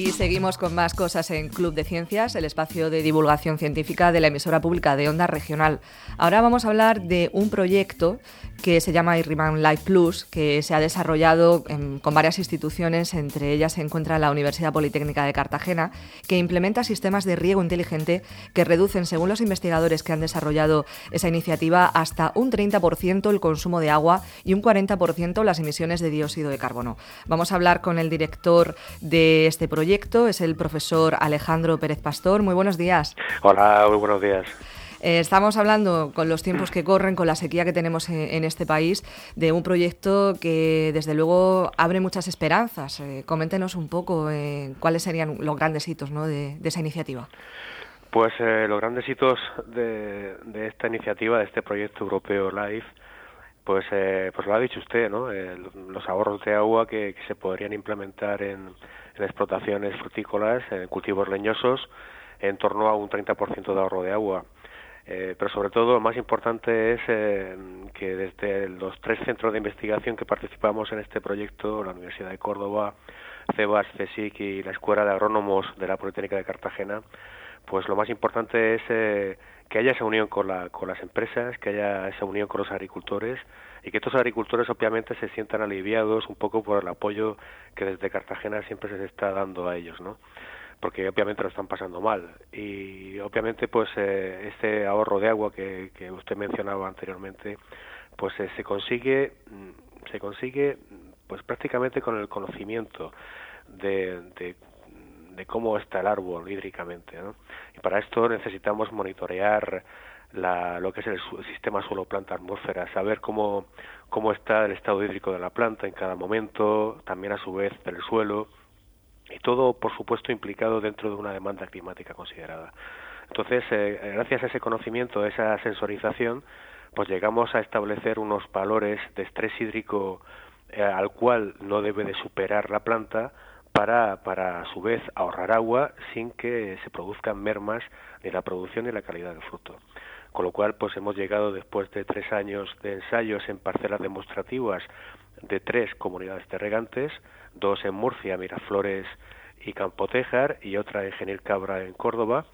Y seguimos con más cosas en Club de Ciencias, el espacio de divulgación científica de la emisora pública de Onda Regional. Ahora vamos a hablar de un proyecto que se llama IRIMAN Life Plus, que se ha desarrollado con varias instituciones, entre ellas se encuentra la Universidad Politécnica de Cartagena, que implementa sistemas de riego inteligente que reducen, según los investigadores que han desarrollado esa iniciativa, hasta un 30% el consumo de agua y un 40% las emisiones de dióxido de carbono. Vamos a hablar con el director de este proyecto, es el profesor Alejandro Pérez Pastor. Muy buenos días. Hola, muy buenos días. Eh, estamos hablando, con los tiempos que corren, con la sequía que tenemos en, este país, de un proyecto que desde luego abre muchas esperanzas. Eh, coméntenos un poco eh, cuáles serían los grandes hitos de, esa iniciativa. Pues los grandes hitos de, esta iniciativa, de este proyecto europeo LIFE, pues, pues lo ha dicho usted, ¿no? los ahorros de agua que, se podrían implementar en, en explotaciones frutícolas, en cultivos leñosos, en torno a un 30% de ahorro de agua. Eh, pero sobre todo lo más importante es eh, que desde los tres centros de investigación que participamos en este proyecto, la Universidad de Córdoba, CEBAS, CSIC y la Escuela de Agrónomos de la Politécnica de Cartagena, pues lo más importante es eh, que haya esa unión con, la, con las empresas, que haya esa unión con los agricultores y que estos agricultores obviamente se sientan aliviados un poco por el apoyo que desde Cartagena siempre se está dando a ellos, ¿no? porque obviamente lo están pasando mal y obviamente pues eh, este ahorro de agua que, que usted mencionaba anteriormente pues eh, se consigue mm, se consigue pues prácticamente con el conocimiento de, de, cómo está el árbol hídricamente y para esto necesitamos monitorear la, lo que es el, sistema suelo planta atmósfera saber cómo cómo está el estado hídrico de la planta en cada momento también a su vez del suelo y todo, por supuesto, implicado dentro de una demanda climática considerada. Entonces, eh, gracias a ese conocimiento, a esa sensorización, pues llegamos a establecer unos valores de estrés hídrico eh, al cual no debe de superar la planta para, para, a su vez, ahorrar agua sin que se produzcan mermas ni la producción ni la calidad del fruto. Con lo cual, pues hemos llegado después de tres años de ensayos en parcelas demostrativas de tres comunidades de regantes, dos en Murcia, Miraflores y Campotejar, y otra en Genil Cabra en Córdoba,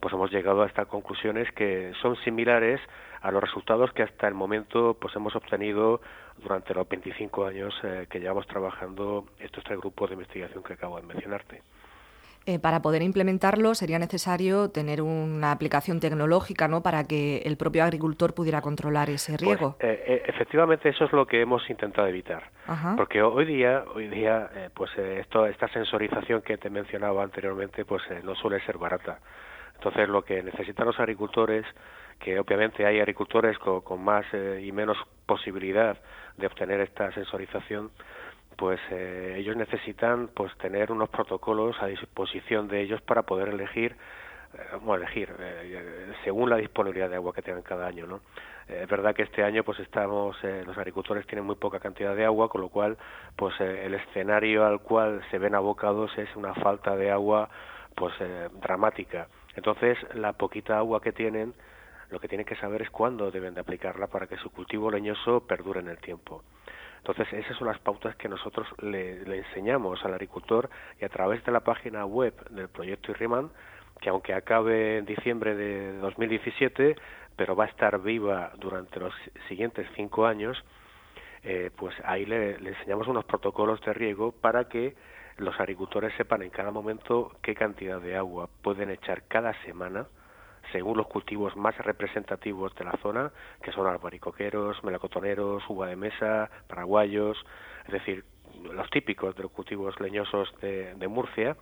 pues hemos llegado a estas conclusiones que son similares a los resultados que hasta el momento pues hemos obtenido durante los 25 años eh, que llevamos trabajando estos tres grupos de investigación que acabo de mencionarte. Eh, para poder implementarlo sería necesario tener una aplicación tecnológica ¿no? para que el propio agricultor pudiera controlar ese pues, riego. Eh, efectivamente, eso es lo que hemos intentado evitar. Porque hoy día, hoy día pues esto, esta sensorización que te mencionaba anteriormente pues no suele ser barata. Entonces, lo que necesitan los agricultores, que obviamente hay agricultores con, más eh, y menos posibilidad de obtener esta sensorización, pues eh, ellos necesitan pues tener unos protocolos a disposición de ellos para poder elegir eh, bueno, elegir según la disponibilidad de agua que tengan cada año, ¿no? es verdad que este año pues estamos los agricultores tienen muy poca cantidad de agua, con lo cual pues el escenario al cual se ven abocados es una falta de agua pues dramática entonces, la poquita agua que tienen, lo que tienen que saber es cuándo deben de aplicarla para que su cultivo leñoso perdure en el tiempo. Entonces, esas son las pautas que nosotros le, enseñamos al agricultor y a través de la página web del proyecto IRIMAN, que aunque acabe en diciembre de 2017, pero va a estar viva durante los siguientes cinco años, eh, pues ahí le enseñamos unos protocolos de riego para que los agricultores sepan en cada momento qué cantidad de agua pueden echar cada semana según los cultivos más representativos de la zona, que son albaricoqueros, melacotoneros, uva de mesa, paraguayos, es decir, los típicos de los cultivos leñosos de, Murcia,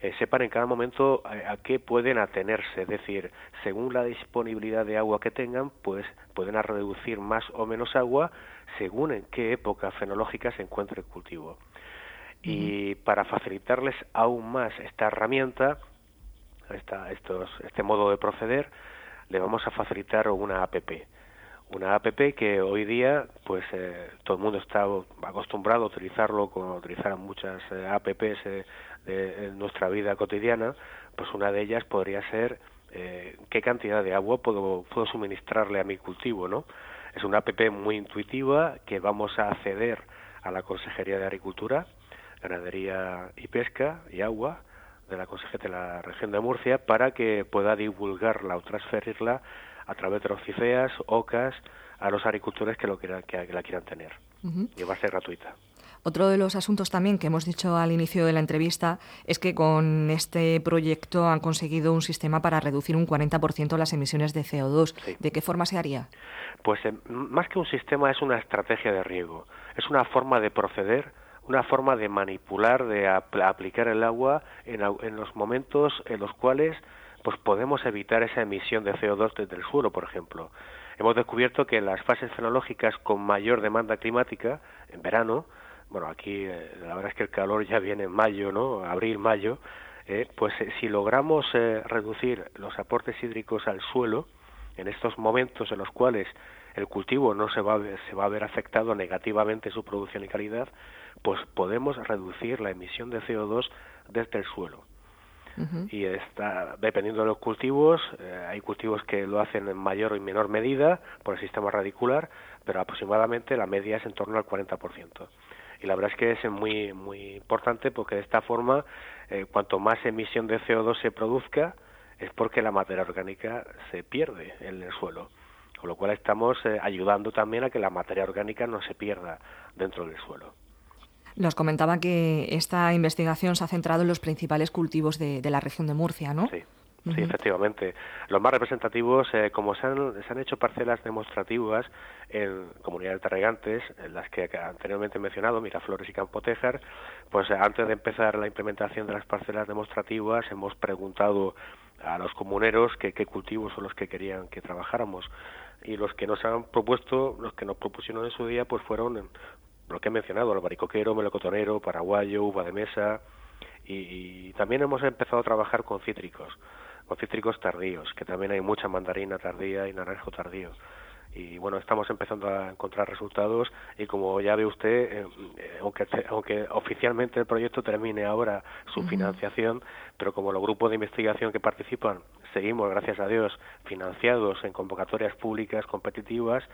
eh, sepan en cada momento a, a, qué pueden atenerse, es decir, según la disponibilidad de agua que tengan, pues pueden reducir más o menos agua según en qué época fenológica se encuentre el cultivo. Y para facilitarles aún más esta herramienta, esta, estos, este modo de proceder, le vamos a facilitar una APP. Una APP que hoy día, pues eh, todo el mundo está acostumbrado a utilizarlo, como utilizar muchas eh, APPs eh, de, en nuestra vida cotidiana, pues una de ellas podría ser qué cantidad de agua puedo, puedo suministrarle a mi cultivo, ¿no? Es una APP muy intuitiva que vamos a acceder a la Consejería de Agricultura, Ganadería y Pesca y Agua de la Consejería de la región de Murcia para que pueda divulgarla o transferirla a través de los CIFEAS, OCAS, a los agricultores que, lo quieran, que, la quieran tener. Y va a ser gratuita. Otro de los asuntos también que hemos dicho al inicio de la entrevista es que con este proyecto han conseguido un sistema para reducir un 40% las emisiones de CO2. ¿De qué forma se haría? Pues eh, más que un sistema es una estrategia de riego, es una forma de proceder una forma de manipular, de aplicar el agua en, en, los momentos en los cuales pues podemos evitar esa emisión de CO2 desde el suelo, por ejemplo. Hemos descubierto que en las fases fenológicas con mayor demanda climática, en verano, bueno, aquí eh, la verdad es que el calor ya viene en mayo, ¿no? Abril, mayo, eh, pues eh, si logramos reducir los aportes hídricos al suelo, en estos momentos en los cuales el cultivo no se va, a ver, se va a ver afectado negativamente su producción y calidad, pues podemos reducir la emisión de CO2 desde el suelo. Y está, dependiendo de los cultivos, hay cultivos que lo hacen en mayor y menor medida por el sistema radicular, pero aproximadamente la media es en torno al 40% y la verdad es que es muy muy importante porque de esta forma eh, cuanto más emisión de CO2 se produzca es porque la materia orgánica se pierde en el suelo con lo cual estamos eh, ayudando también a que la materia orgánica no se pierda dentro del suelo. Nos comentaba que esta investigación se ha centrado en los principales cultivos de, de la región de Murcia, ¿no? Sí. Sí, efectivamente. Los más representativos, eh, como se han, se han hecho parcelas demostrativas en comunidades de regantes, en las que anteriormente he mencionado, Miraflores y Campotejar, pues antes de empezar la implementación de las parcelas demostrativas hemos preguntado a los comuneros qué cultivos son los que querían que trabajáramos y los que nos han propuesto, los que nos propusieron en su día, pues fueron lo que he mencionado, el baricoquero, melocotonero, paraguayo, uva de mesa y también hemos empezado a trabajar con cítricos con cítricos tardíos, que también hay mucha mandarina tardía y naranjo tardío. Y bueno, estamos empezando a encontrar resultados y como ya ve usted, eh, eh, aunque, aunque oficialmente el proyecto termine ahora su financiación, pero como los grupos de investigación que participan seguimos, gracias a Dios, financiados en convocatorias públicas competitivas,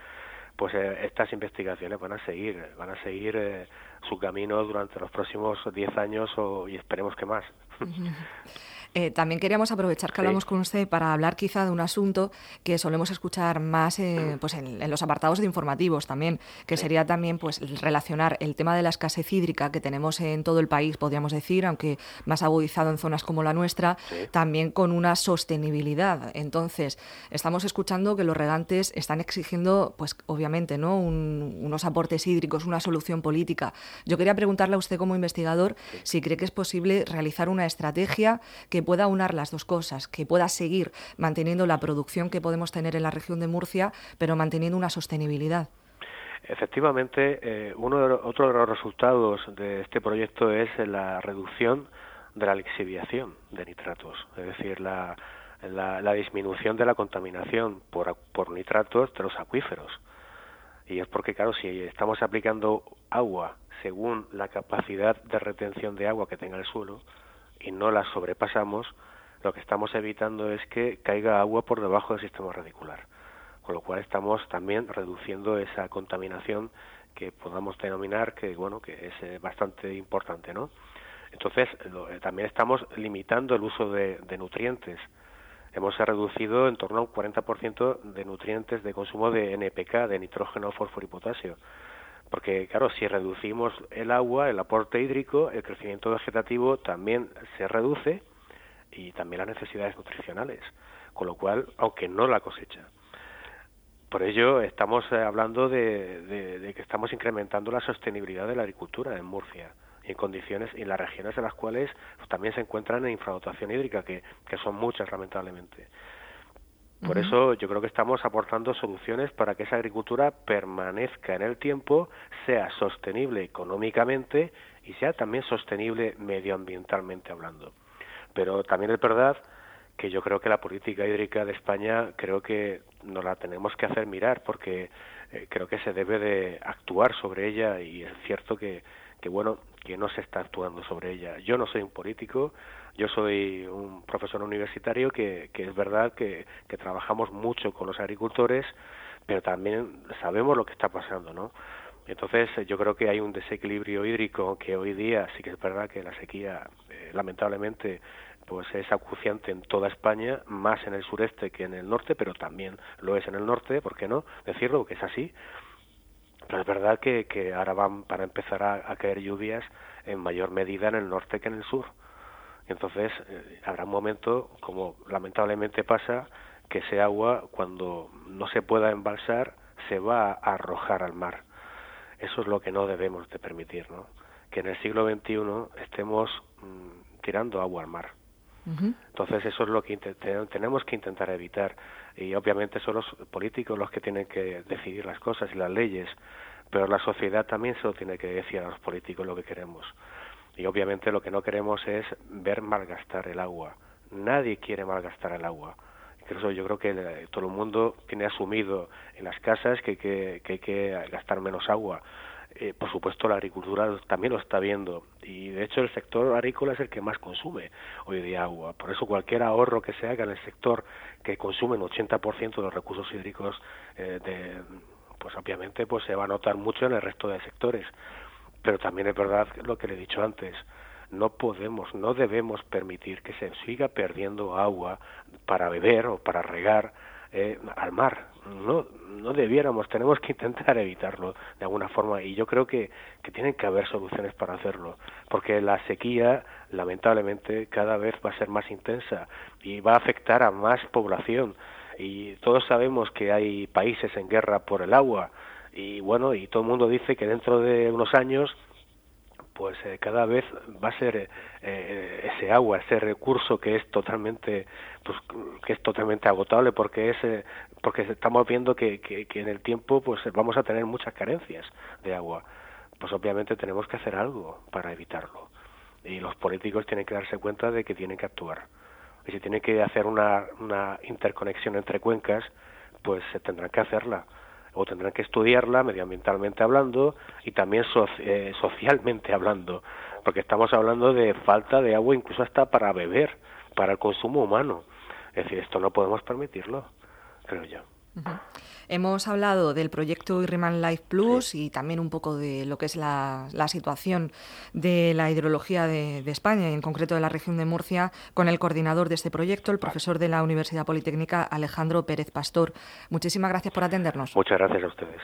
pues eh, estas investigaciones van a seguir, van a seguir su camino durante los próximos 10 años o, y esperemos que más. Eh, también queríamos aprovechar que hablamos con usted para hablar quizá de un asunto que solemos escuchar más eh, pues en, los apartados de informativos también, que sería también pues relacionar el tema de la escasez hídrica que tenemos en todo el país, podríamos decir, aunque más agudizado en zonas como la nuestra, también con una sostenibilidad. Entonces, estamos escuchando que los regantes están exigiendo, pues obviamente, ¿no? unos aportes hídricos, una solución política. Yo quería preguntarle a usted como investigador si cree que es posible realizar una estrategia que pueda unar las dos cosas, que pueda seguir manteniendo la producción que podemos tener en la región de Murcia, pero manteniendo una sostenibilidad. Efectivamente, eh, uno de otro de los resultados de este proyecto es la reducción de la lixiviación de nitratos, es decir, la, la, disminución de la contaminación por, por nitratos de los acuíferos. Y es porque, claro, si estamos aplicando agua según la capacidad de retención de agua que tenga el suelo, y no las sobrepasamos, lo que estamos evitando es que caiga agua por debajo del sistema radicular. Con lo cual estamos también reduciendo esa contaminación que podamos denominar que bueno que es eh, bastante importante, ¿no? Entonces eh, también estamos limitando el uso de, nutrientes. Hemos reducido en torno a un 40% de nutrientes de consumo de NPK, de nitrógeno, fósforo y potasio porque claro, si reducimos el agua, el aporte hídrico, el crecimiento vegetativo también se reduce y también las necesidades nutricionales, con lo cual, aunque no la cosecha. Por ello, estamos eh, hablando de, que estamos incrementando la sostenibilidad de la agricultura en Murcia en condiciones y en las regiones en las cuales también se encuentran en infradotación hídrica, que son muchas lamentablemente. Por eso yo creo que estamos aportando soluciones para que esa agricultura permanezca en el tiempo, sea sostenible económicamente y sea también sostenible medioambientalmente hablando. Pero también es verdad que yo creo que la política hídrica de España creo que nos la tenemos que hacer mirar porque eh, creo que se debe de actuar sobre ella y es cierto que, que bueno que no se está actuando sobre ella. Yo no soy un político, yo soy un profesor universitario que, es verdad que, que trabajamos mucho con los agricultores, pero también sabemos lo que está pasando, ¿no? Entonces, yo creo que hay un desequilibrio hídrico que hoy día sí que es verdad que la sequía, eh, lamentablemente, pues es acuciante en toda España, más en el sureste que en el norte, pero también lo es en el norte, ¿por qué no decirlo? Que es así. Pero es verdad que, que ahora van para empezar a, caer lluvias en mayor medida en el norte que en el sur. Entonces, eh, habrá un momento, como lamentablemente pasa, que ese agua, cuando no se pueda embalsar, se va a arrojar al mar. Eso es lo que no debemos de permitir, ¿no? Que en el siglo XXI estemos mm, tirando agua al mar. Entonces eso es lo que tenemos que intentar evitar y obviamente son los políticos los que tienen que decidir las cosas y las leyes, pero la sociedad también se lo tiene que decir a los políticos lo que queremos. Y obviamente lo que no queremos es ver malgastar el agua. Nadie quiere malgastar el agua. Incluso yo creo que todo el mundo tiene asumido en las casas que, que hay que gastar menos agua eh, por supuesto la agricultura también lo está viendo y de hecho el sector agrícola es el que más consume hoy día agua. Por eso cualquier ahorro que se haga en el sector que consume el 80% de los recursos hídricos, eh, de, pues obviamente pues se va a notar mucho en el resto de sectores. Pero también es verdad lo que le he dicho antes, no podemos, no debemos permitir que se siga perdiendo agua para beber o para regar eh, al mar. No, no debiéramos, tenemos que intentar evitarlo de alguna forma y yo creo que, que tienen que haber soluciones para hacerlo, porque la sequía lamentablemente cada vez va a ser más intensa y va a afectar a más población y todos sabemos que hay países en guerra por el agua y bueno, y todo el mundo dice que dentro de unos años pues eh, cada vez va a ser eh, ese agua, ese recurso que es totalmente, pues que es totalmente agotable porque es eh, porque estamos viendo que, que, en el tiempo pues vamos a tener muchas carencias de agua. Pues obviamente tenemos que hacer algo para evitarlo y los políticos tienen que darse cuenta de que tienen que actuar. Y si tiene que hacer una, una interconexión entre cuencas, pues se tendrán que hacerla o tendrán que estudiarla medioambientalmente hablando y también eh, socialmente hablando, porque estamos hablando de falta de agua incluso hasta para beber, para el consumo humano. Es decir, esto no podemos permitirlo, creo yo. Hemos hablado del proyecto Irriman Life Plus y también un poco de lo que es la, situación de la hidrología de, España y en concreto de la región de Murcia con el coordinador de este proyecto, el profesor de la Universidad Politécnica Alejandro Pérez Pastor. Muchísimas gracias por atendernos. Muchas gracias a ustedes.